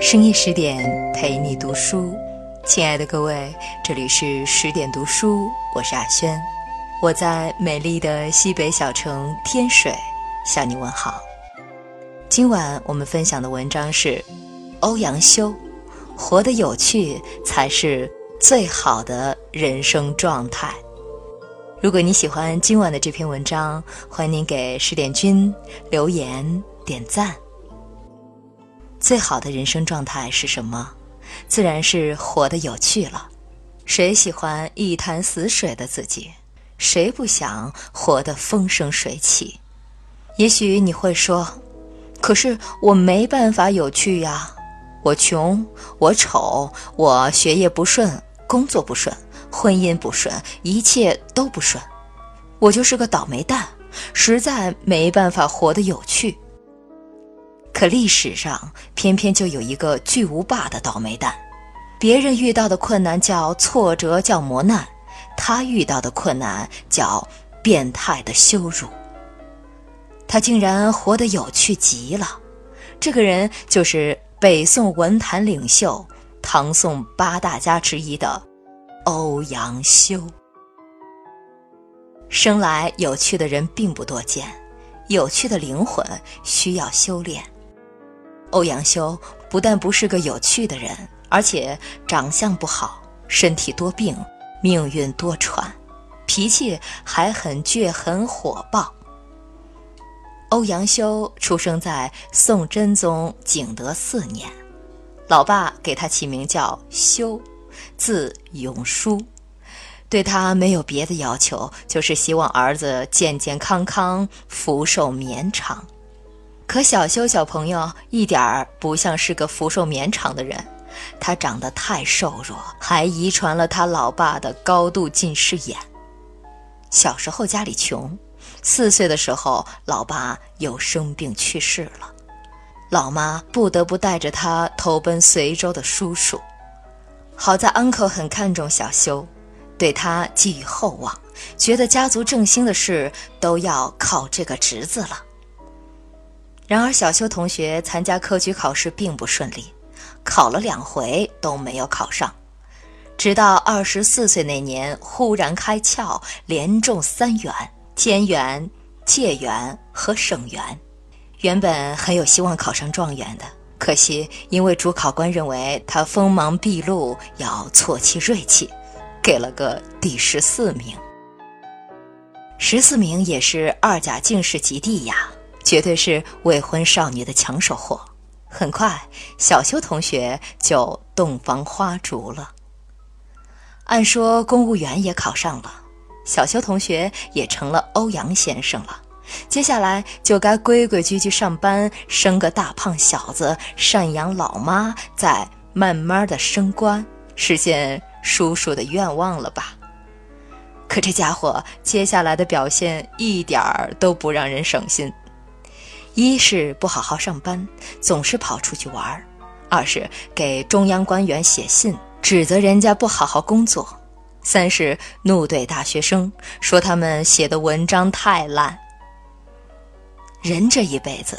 深夜十点陪你读书，亲爱的各位，这里是十点读书，我是阿轩，我在美丽的西北小城天水向你问好。今晚我们分享的文章是欧阳修，活得有趣才是最好的人生状态。如果你喜欢今晚的这篇文章，欢迎您给十点君留言点赞。最好的人生状态是什么？自然是活得有趣了。谁喜欢一潭死水的自己？谁不想活得风生水起？也许你会说：“可是我没办法有趣呀！我穷，我丑，我学业不顺，工作不顺，婚姻不顺，一切都不顺。我就是个倒霉蛋，实在没办法活得有趣。”可历史上偏偏就有一个巨无霸的倒霉蛋，别人遇到的困难叫挫折，叫磨难，他遇到的困难叫变态的羞辱。他竟然活得有趣极了。这个人就是北宋文坛领袖、唐宋八大家之一的欧阳修。生来有趣的人并不多见，有趣的灵魂需要修炼。欧阳修不但不是个有趣的人，而且长相不好，身体多病，命运多舛，脾气还很倔很火爆。欧阳修出生在宋真宗景德四年，老爸给他起名叫修，字永叔，对他没有别的要求，就是希望儿子健健康康，福寿绵长。可小修小朋友一点儿不像是个福寿绵长的人，他长得太瘦弱，还遗传了他老爸的高度近视眼。小时候家里穷，四岁的时候老爸又生病去世了，老妈不得不带着他投奔随州的叔叔。好在 uncle 很看重小修，对他寄予厚望，觉得家族振兴的事都要靠这个侄子了。然而，小修同学参加科举考试并不顺利，考了两回都没有考上。直到二十四岁那年，忽然开窍，连中三元：监元、解元和省元。原本很有希望考上状元的，可惜因为主考官认为他锋芒毕露，要挫其锐气，给了个第十四名。十四名也是二甲进士及第呀。绝对是未婚少女的抢手货。很快，小修同学就洞房花烛了。按说公务员也考上了，小修同学也成了欧阳先生了。接下来就该规规矩矩上班，生个大胖小子，赡养老妈，再慢慢的升官，实现叔叔的愿望了吧？可这家伙接下来的表现一点儿都不让人省心。一是不好好上班，总是跑出去玩；二是给中央官员写信，指责人家不好好工作；三是怒怼大学生，说他们写的文章太烂。人这一辈子，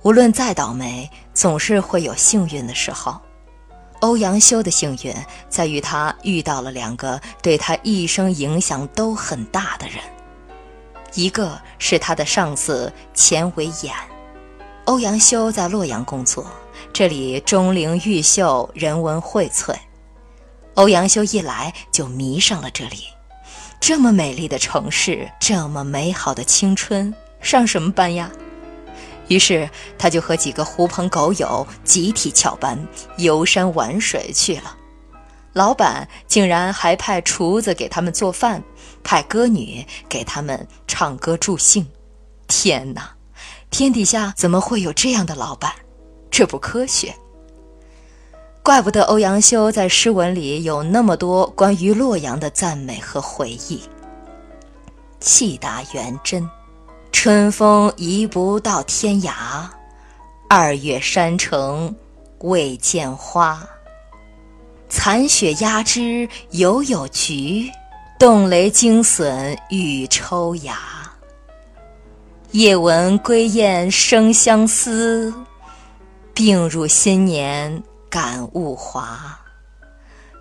无论再倒霉，总是会有幸运的时候。欧阳修的幸运在于他遇到了两个对他一生影响都很大的人。一个是他的上司钱维演。欧阳修在洛阳工作，这里钟灵毓秀，人文荟萃。欧阳修一来就迷上了这里，这么美丽的城市，这么美好的青春，上什么班呀？于是他就和几个狐朋狗友集体翘班，游山玩水去了。老板竟然还派厨子给他们做饭，派歌女给他们唱歌助兴。天哪，天底下怎么会有这样的老板？这不科学。怪不得欧阳修在诗文里有那么多关于洛阳的赞美和回忆。气达元真，春风移不到天涯，二月山城未见花。残雪压枝犹有菊，冻雷惊损欲抽芽。夜闻归雁生相思，病入新年感物华。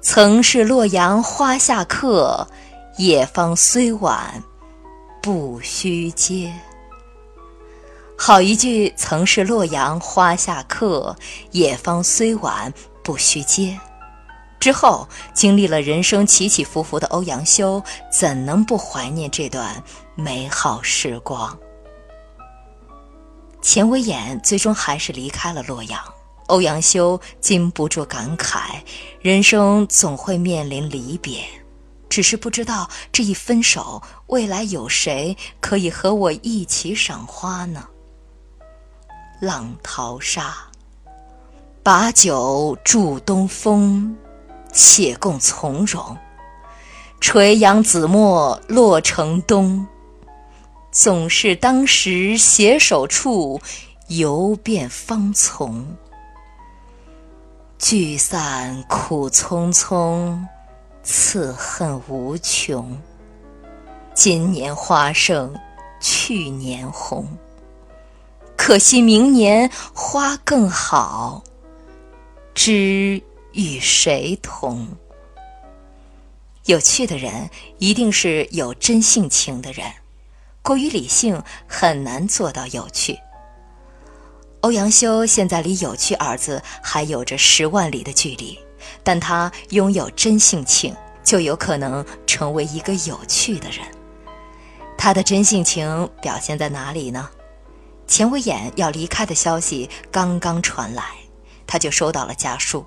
曾是洛阳花下客，夜芳虽晚不须嗟。好一句“曾是洛阳花下客，夜芳虽晚不须嗟”。之后，经历了人生起起伏伏的欧阳修，怎能不怀念这段美好时光？钱维演最终还是离开了洛阳，欧阳修禁不住感慨：人生总会面临离别，只是不知道这一分手，未来有谁可以和我一起赏花呢？浪淘沙，把酒祝东风。且共从容，垂杨紫陌洛城东。总是当时携手处，游遍芳丛。聚散苦匆匆，此恨无穷。今年花胜去年红，可惜明年花更好。知。与谁同？有趣的人一定是有真性情的人，过于理性很难做到有趣。欧阳修现在离“有趣”二字还有着十万里的距离，但他拥有真性情，就有可能成为一个有趣的人。他的真性情表现在哪里呢？钱维演要离开的消息刚刚传来，他就收到了家书。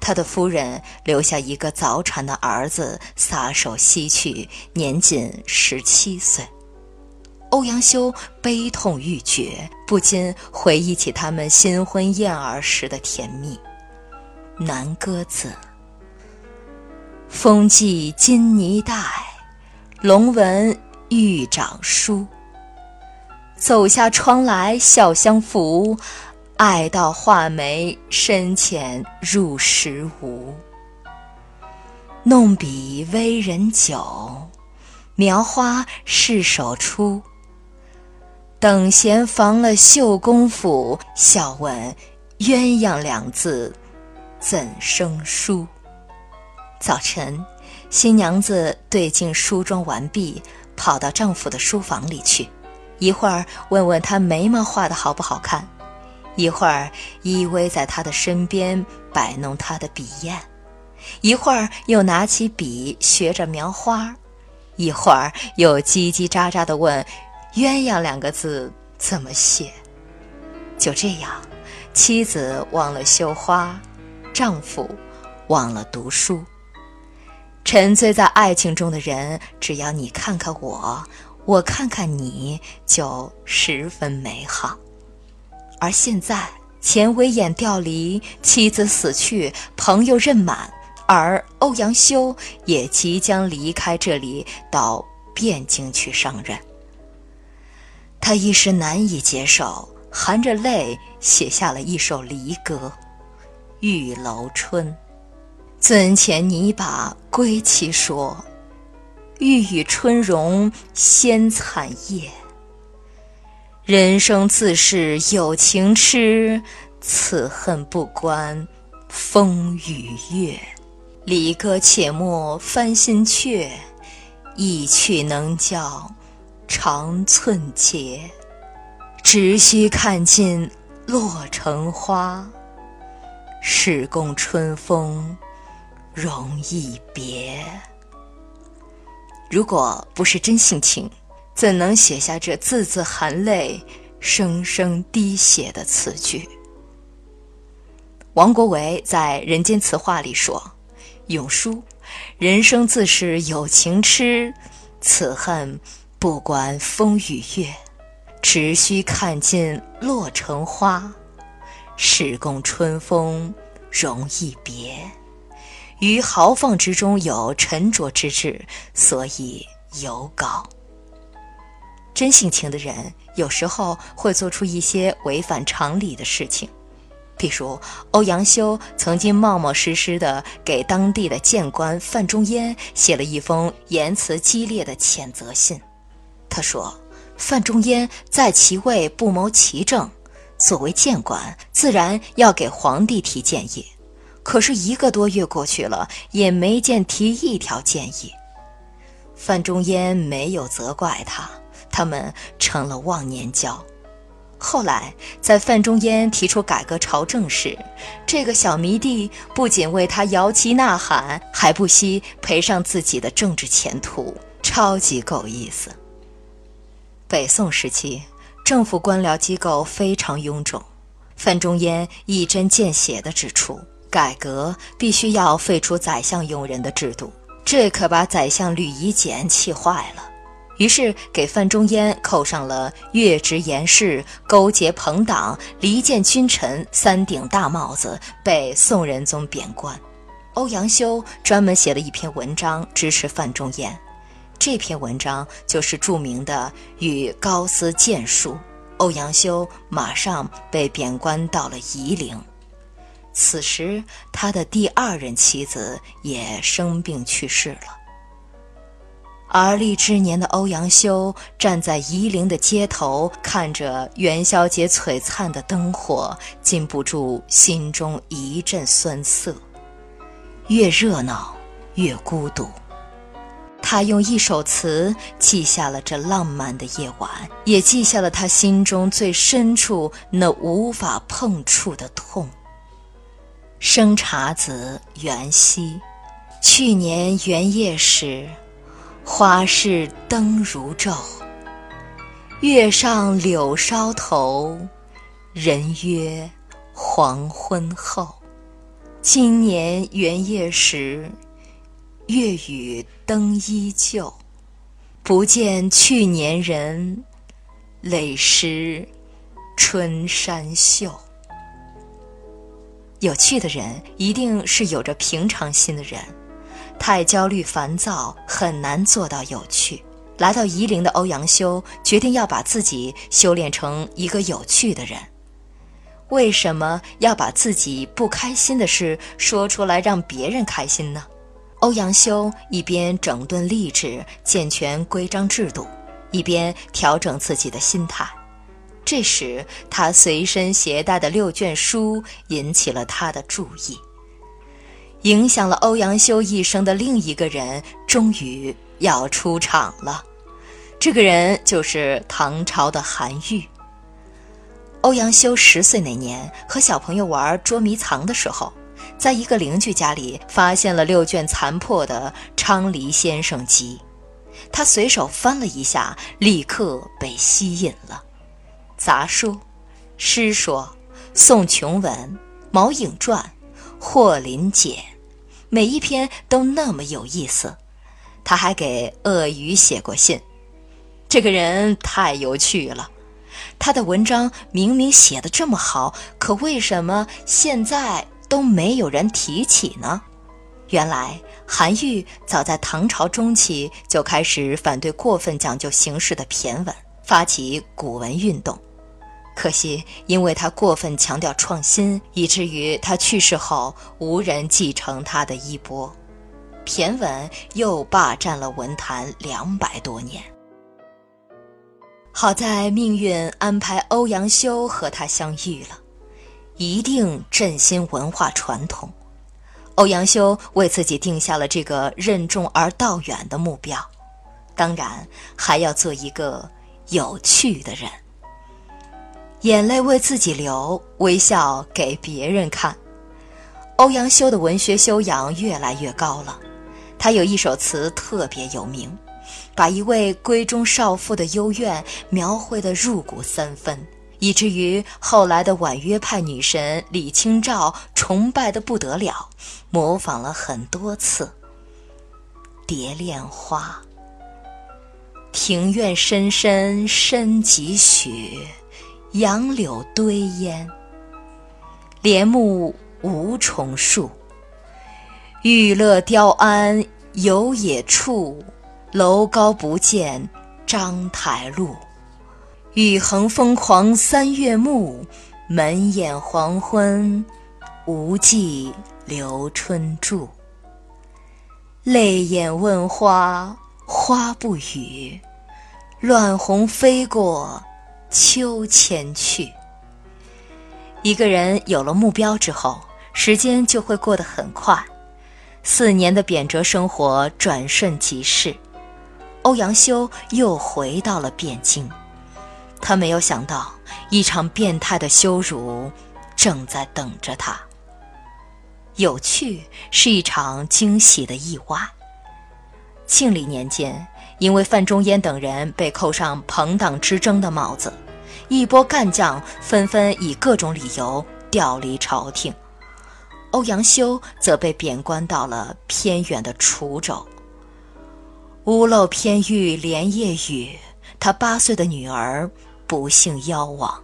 他的夫人留下一个早产的儿子，撒手西去，年仅十七岁。欧阳修悲痛欲绝，不禁回忆起他们新婚燕尔时的甜蜜。南歌子：风髻金泥带，龙纹玉掌书。走下窗来笑相扶。爱到画眉深浅入时无，弄笔微人久，描花试手出。等闲防了绣功夫，笑问鸳鸯两字怎生疏？早晨，新娘子对镜梳妆完毕，跑到丈夫的书房里去，一会儿问问他眉毛画的好不好看。一会儿依偎在他的身边摆弄他的笔砚，一会儿又拿起笔学着描花，一会儿又叽叽喳喳地问：“鸳鸯两个字怎么写？”就这样，妻子忘了绣花，丈夫忘了读书。沉醉在爱情中的人，只要你看看我，我看看你，就十分美好。而现在，钱维演调离，妻子死去，朋友任满，而欧阳修也即将离开这里，到汴京去上任。他一时难以接受，含着泪写下了一首离歌《玉楼春》：“尊前拟把归期说，欲与春容先惨夜。”人生自是有情痴，此恨不关风与月。离歌且莫翻新阙，一去能教长寸节。只须看尽洛城花，是共春风容易别。如果不是真性情。怎能写下这字字含泪、声声滴血的词句？王国维在《人间词话》里说：“永叔，人生自是有情痴，此恨不管风与月。只须看尽落成花，始共春风容易别。于豪放之中有沉着之志，所以尤高。”真性情的人有时候会做出一些违反常理的事情，比如，欧阳修曾经冒冒失失地给当地的谏官范仲淹写了一封言辞激烈的谴责信。他说：“范仲淹在其位不谋其政，作为谏官，自然要给皇帝提建议。可是一个多月过去了，也没见提一条建议。”范仲淹没有责怪他，他们成了忘年交。后来，在范仲淹提出改革朝政时，这个小迷弟不仅为他摇旗呐喊，还不惜赔上自己的政治前途，超级够意思。北宋时期，政府官僚机构非常臃肿，范仲淹一针见血地指出，改革必须要废除宰相用人的制度，这可把宰相吕夷简气坏了。于是给范仲淹扣上了越职言事、勾结朋党、离间君臣三顶大帽子，被宋仁宗贬官。欧阳修专门写了一篇文章支持范仲淹，这篇文章就是著名的《与高斯谏书》。欧阳修马上被贬官到了夷陵，此时他的第二任妻子也生病去世了。而立之年的欧阳修站在夷陵的街头，看着元宵节璀璨的灯火，禁不住心中一阵酸涩。越热闹，越孤独。他用一首词记下了这浪漫的夜晚，也记下了他心中最深处那无法碰触的痛。生查子元夕，去年元夜时。花市灯如昼，月上柳梢头，人约黄昏后。今年元夜时，月与灯依旧，不见去年人，泪湿春衫袖。有趣的人，一定是有着平常心的人。太焦虑烦躁，很难做到有趣。来到夷陵的欧阳修决定要把自己修炼成一个有趣的人。为什么要把自己不开心的事说出来让别人开心呢？欧阳修一边整顿吏治、健全规章制度，一边调整自己的心态。这时，他随身携带的六卷书引起了他的注意。影响了欧阳修一生的另一个人，终于要出场了。这个人就是唐朝的韩愈。欧阳修十岁那年，和小朋友玩捉迷藏的时候，在一个邻居家里发现了六卷残破的《昌黎先生集》，他随手翻了一下，立刻被吸引了。杂书、诗说、宋琼文、毛颖传。霍林简，每一篇都那么有意思。他还给鳄鱼写过信，这个人太有趣了。他的文章明明写的这么好，可为什么现在都没有人提起呢？原来韩愈早在唐朝中期就开始反对过分讲究形式的骈文，发起古文运动。可惜，因为他过分强调创新，以至于他去世后无人继承他的衣钵，骈文又霸占了文坛两百多年。好在命运安排欧阳修和他相遇了，一定振兴文化传统。欧阳修为自己定下了这个任重而道远的目标，当然还要做一个有趣的人。眼泪为自己流，微笑给别人看。欧阳修的文学修养越来越高了。他有一首词特别有名，把一位闺中少妇的幽怨描绘得入骨三分，以至于后来的婉约派女神李清照崇拜的不得了，模仿了很多次。《蝶恋花》：庭院深深深几许。杨柳堆烟，帘幕无重数。玉勒雕鞍游野处，楼高不见章台路。雨横风狂三月暮，门掩黄昏，无计留春住。泪眼问花，花不语。乱红飞过，秋千去。一个人有了目标之后，时间就会过得很快。四年的贬谪生活转瞬即逝，欧阳修又回到了汴京。他没有想到，一场变态的羞辱正在等着他。有趣是一场惊喜的意外。庆历年间。因为范仲淹等人被扣上朋党之争的帽子，一波干将纷纷以各种理由调离朝廷。欧阳修则被贬官到了偏远的滁州。屋漏偏遇连夜雨，他八岁的女儿不幸夭亡。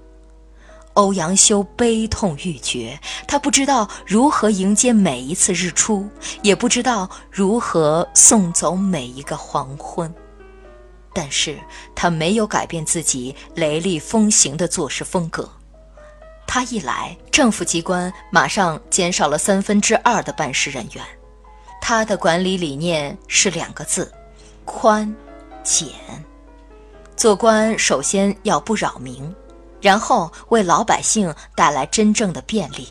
欧阳修悲痛欲绝，他不知道如何迎接每一次日出，也不知道如何送走每一个黄昏。但是他没有改变自己雷厉风行的做事风格。他一来，政府机关马上减少了三分之二的办事人员。他的管理理念是两个字：宽简。做官首先要不扰民，然后为老百姓带来真正的便利。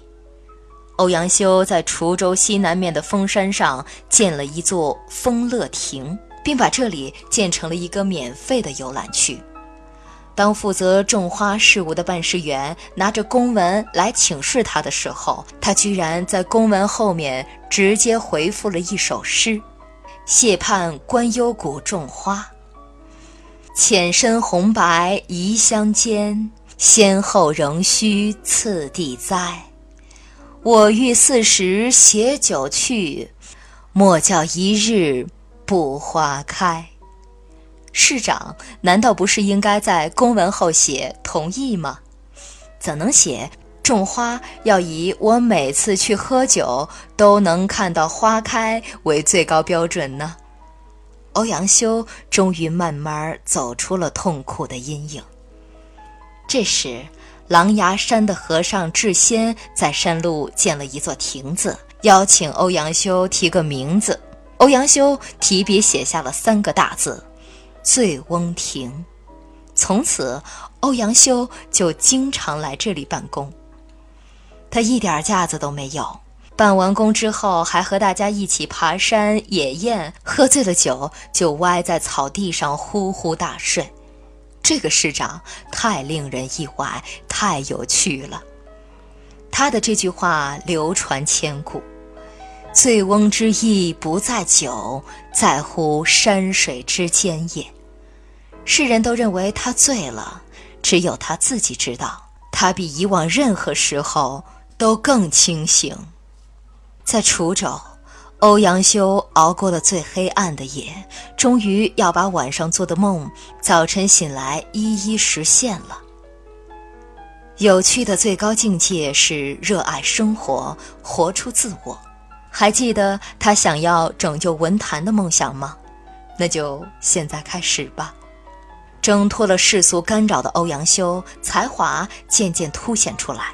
欧阳修在滁州西南面的峰山上建了一座丰乐亭。并把这里建成了一个免费的游览区。当负责种花事务的办事员拿着公文来请示他的时候，他居然在公文后面直接回复了一首诗：“谢盼官幽谷种花，浅深红白宜相间，先后仍需次第栽。我欲四时携酒去，莫教一日。”不花开，市长难道不是应该在公文后写同意吗？怎能写种花要以我每次去喝酒都能看到花开为最高标准呢？欧阳修终于慢慢走出了痛苦的阴影。这时，狼牙山的和尚智仙在山路建了一座亭子，邀请欧阳修提个名字。欧阳修提笔写下了三个大字：“醉翁亭”。从此，欧阳修就经常来这里办公。他一点架子都没有，办完工之后还和大家一起爬山野宴，喝醉了酒就歪在草地上呼呼大睡。这个市长太令人意外，太有趣了。他的这句话流传千古。醉翁之意不在酒，在乎山水之间也。世人都认为他醉了，只有他自己知道，他比以往任何时候都更清醒。在滁州，欧阳修熬过了最黑暗的夜，终于要把晚上做的梦，早晨醒来一一实现了。有趣的最高境界是热爱生活，活出自我。还记得他想要拯救文坛的梦想吗？那就现在开始吧。挣脱了世俗干扰的欧阳修，才华渐渐凸显出来。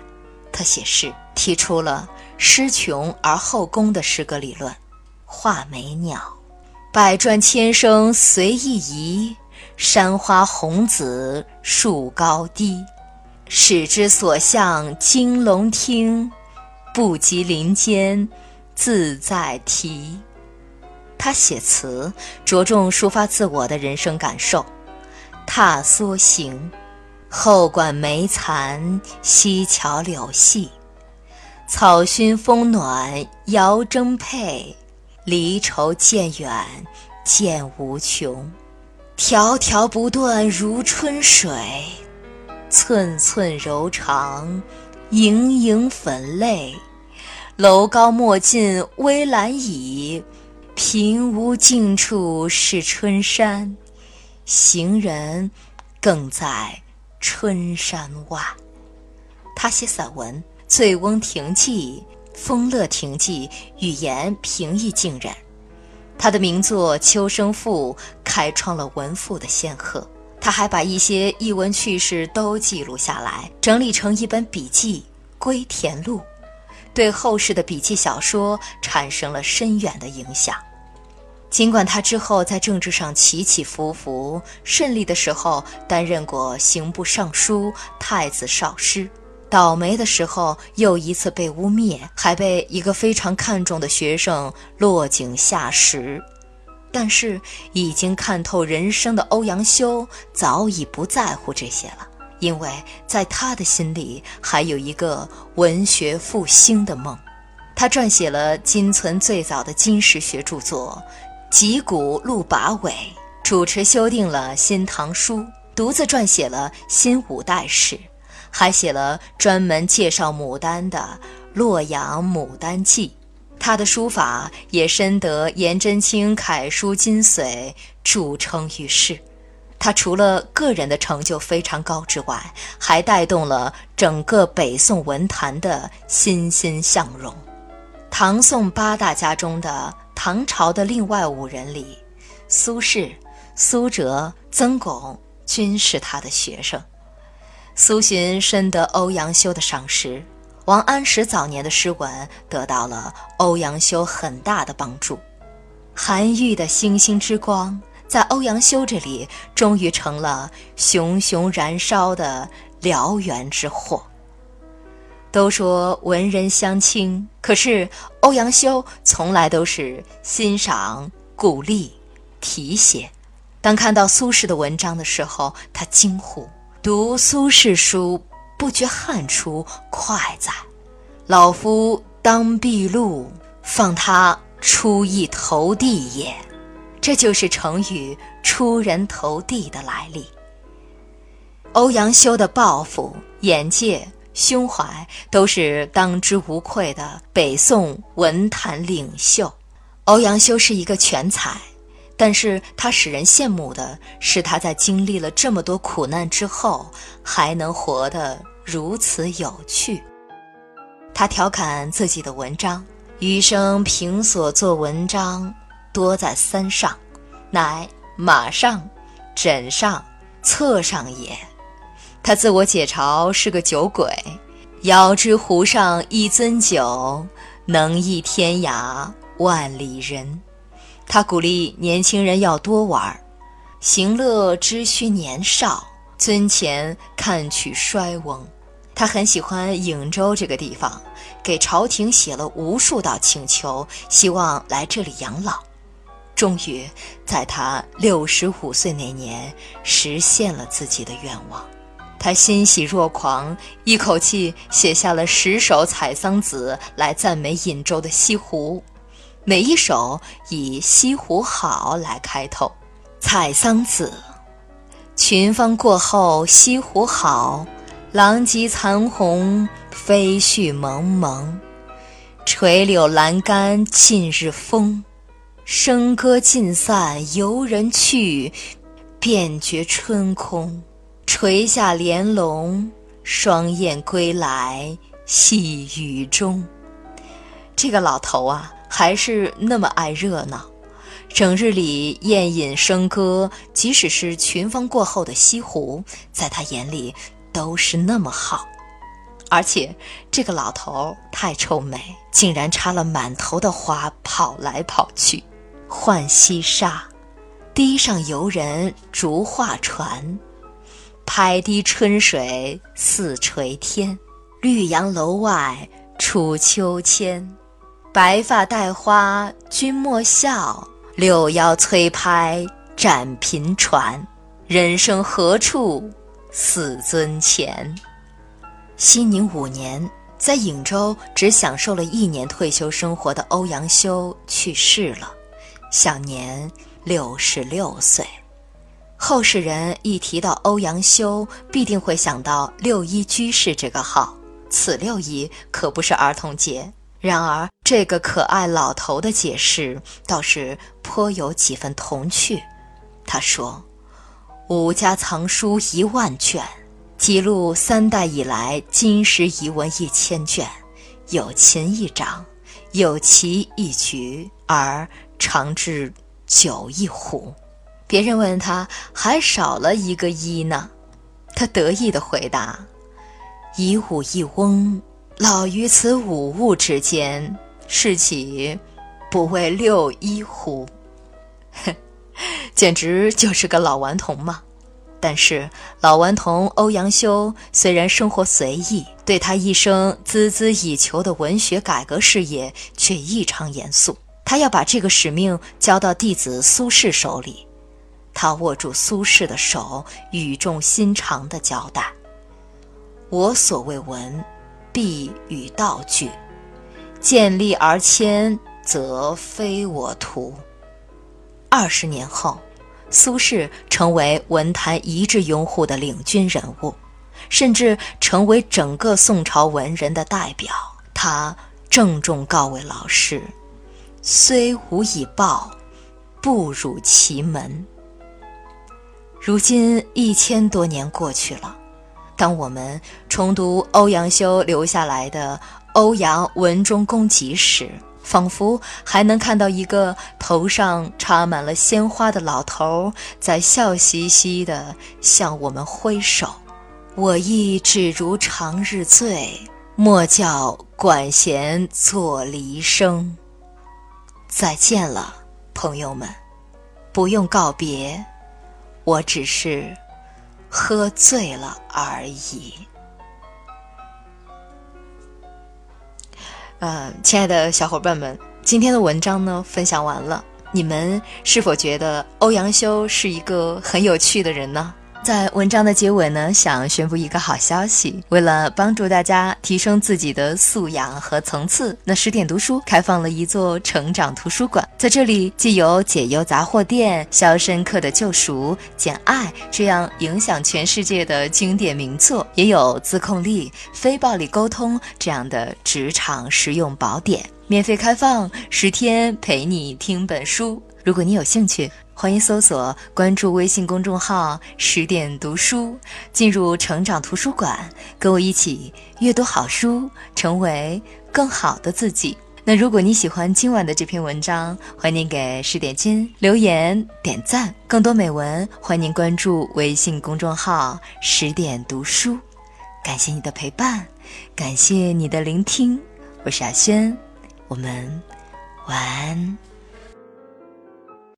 他写诗，提出了“诗穷而后工”的诗歌理论。画眉鸟，百转千声随意移，山花红紫树高低。始之所向金笼听，不及林间。自在啼，他写词着重抒发自我的人生感受。踏梭行，后馆梅残，溪桥柳细，草熏风暖遥征配，离愁渐远渐无穷。迢迢不断如春水，寸寸柔肠，盈盈粉泪。楼高莫近危阑倚，平无尽处是春山。行人更在春山外。他写散文《醉翁亭记》《丰乐亭记》，语言平易近人。他的名作《秋声赋》开创了文赋的先河。他还把一些逸闻趣事都记录下来，整理成一本笔记《归田录》，对后世的笔记小说产生了深远的影响。尽管他之后在政治上起起伏伏，顺利的时候担任过刑部尚书、太子少师，倒霉的时候又一次被污蔑，还被一个非常看重的学生落井下石。但是，已经看透人生的欧阳修早已不在乎这些了，因为在他的心里还有一个文学复兴的梦。他撰写了今存最早的金石学著作《集古录跋尾》，主持修订了《新唐书》，独自撰写了《新五代史》，还写了专门介绍牡丹的《洛阳牡丹记》。他的书法也深得颜真卿楷书精髓，著称于世。他除了个人的成就非常高之外，还带动了整个北宋文坛的欣欣向荣。唐宋八大家中的唐朝的另外五人里，苏轼、苏辙、曾巩均是他的学生。苏洵深得欧阳修的赏识。王安石早年的诗文得到了欧阳修很大的帮助，韩愈的星星之光在欧阳修这里终于成了熊熊燃烧的燎原之火。都说文人相轻，可是欧阳修从来都是欣赏、鼓励、提携。当看到苏轼的文章的时候，他惊呼：“读苏轼书。”不觉汗出，快哉！老夫当避路，放他出一头地也。这就是成语“出人头地”的来历。欧阳修的抱负、眼界、胸怀都是当之无愧的北宋文坛领袖。欧阳修是一个全才，但是他使人羡慕的是他在经历了这么多苦难之后，还能活得。如此有趣。他调侃自己的文章：“余生凭所作文章，多在三上，乃马上、枕上、侧上也。”他自我解嘲是个酒鬼，遥知湖上一樽酒，能忆天涯万里人。他鼓励年轻人要多玩，行乐知须年少。尊前看取衰翁，他很喜欢颍州这个地方，给朝廷写了无数道请求，希望来这里养老。终于在他六十五岁那年实现了自己的愿望，他欣喜若狂，一口气写下了十首采桑子来赞美颍州的西湖，每一首以“西湖好”来开头。采桑子。群芳过后西湖好，狼藉残红飞絮蒙蒙。垂柳阑干尽日风，笙歌尽散游人去，便觉春空。垂下帘笼，双燕归来细雨中。这个老头啊，还是那么爱热闹。整日里宴饮笙歌，即使是群芳过后的西湖，在他眼里都是那么好。而且这个老头太臭美，竟然插了满头的花跑来跑去。浣溪沙，堤上游人逐画船，拍堤春水似垂天。绿杨楼外楚秋千，白发戴花君莫笑。六爻催拍展频传，人生何处似尊前？熙宁五年，在颍州只享受了一年退休生活的欧阳修去世了，享年六十六岁。后世人一提到欧阳修，必定会想到六一居士这个号。此六一可不是儿童节。然而，这个可爱老头的解释倒是颇有几分童趣。他说：“吾家藏书一万卷，记录三代以来金石遗文一千卷，有琴一掌，有棋一局，而长至酒一壶。别人问他还少了一个一呢，他得意地回答：“一物一翁，老于此五物之间，是岂不为六一乎？”哼，简直就是个老顽童嘛！但是老顽童欧阳修虽然生活随意，对他一生孜孜以求的文学改革事业却异常严肃。他要把这个使命交到弟子苏轼手里。他握住苏轼的手，语重心长地交代：“我所谓文，必与道俱；见利而迁，则非我图。”二十年后。苏轼成为文坛一致拥护的领军人物，甚至成为整个宋朝文人的代表。他郑重告慰老师：“虽无以报，不辱其门。”如今一千多年过去了，当我们重读欧阳修留下来的《欧阳文忠公集》时，仿佛还能看到一个头上插满了鲜花的老头在笑嘻嘻地向我们挥手。我亦只如长日醉，莫教管弦作离声。再见了，朋友们，不用告别，我只是喝醉了而已。呃，亲爱的小伙伴们，今天的文章呢分享完了，你们是否觉得欧阳修是一个很有趣的人呢？在文章的结尾呢，想宣布一个好消息。为了帮助大家提升自己的素养和层次，那十点读书开放了一座成长图书馆。在这里，既有《解忧杂货店》《肖申克的救赎》《简爱》这样影响全世界的经典名作，也有《自控力》《非暴力沟通》这样的职场实用宝典，免费开放十天，陪你听本书。如果你有兴趣，欢迎搜索关注微信公众号“十点读书”，进入成长图书馆，跟我一起阅读好书，成为更好的自己。那如果你喜欢今晚的这篇文章，欢迎给十点君留言点赞。更多美文，欢迎关注微信公众号“十点读书”。感谢你的陪伴，感谢你的聆听，我是阿轩，我们晚安。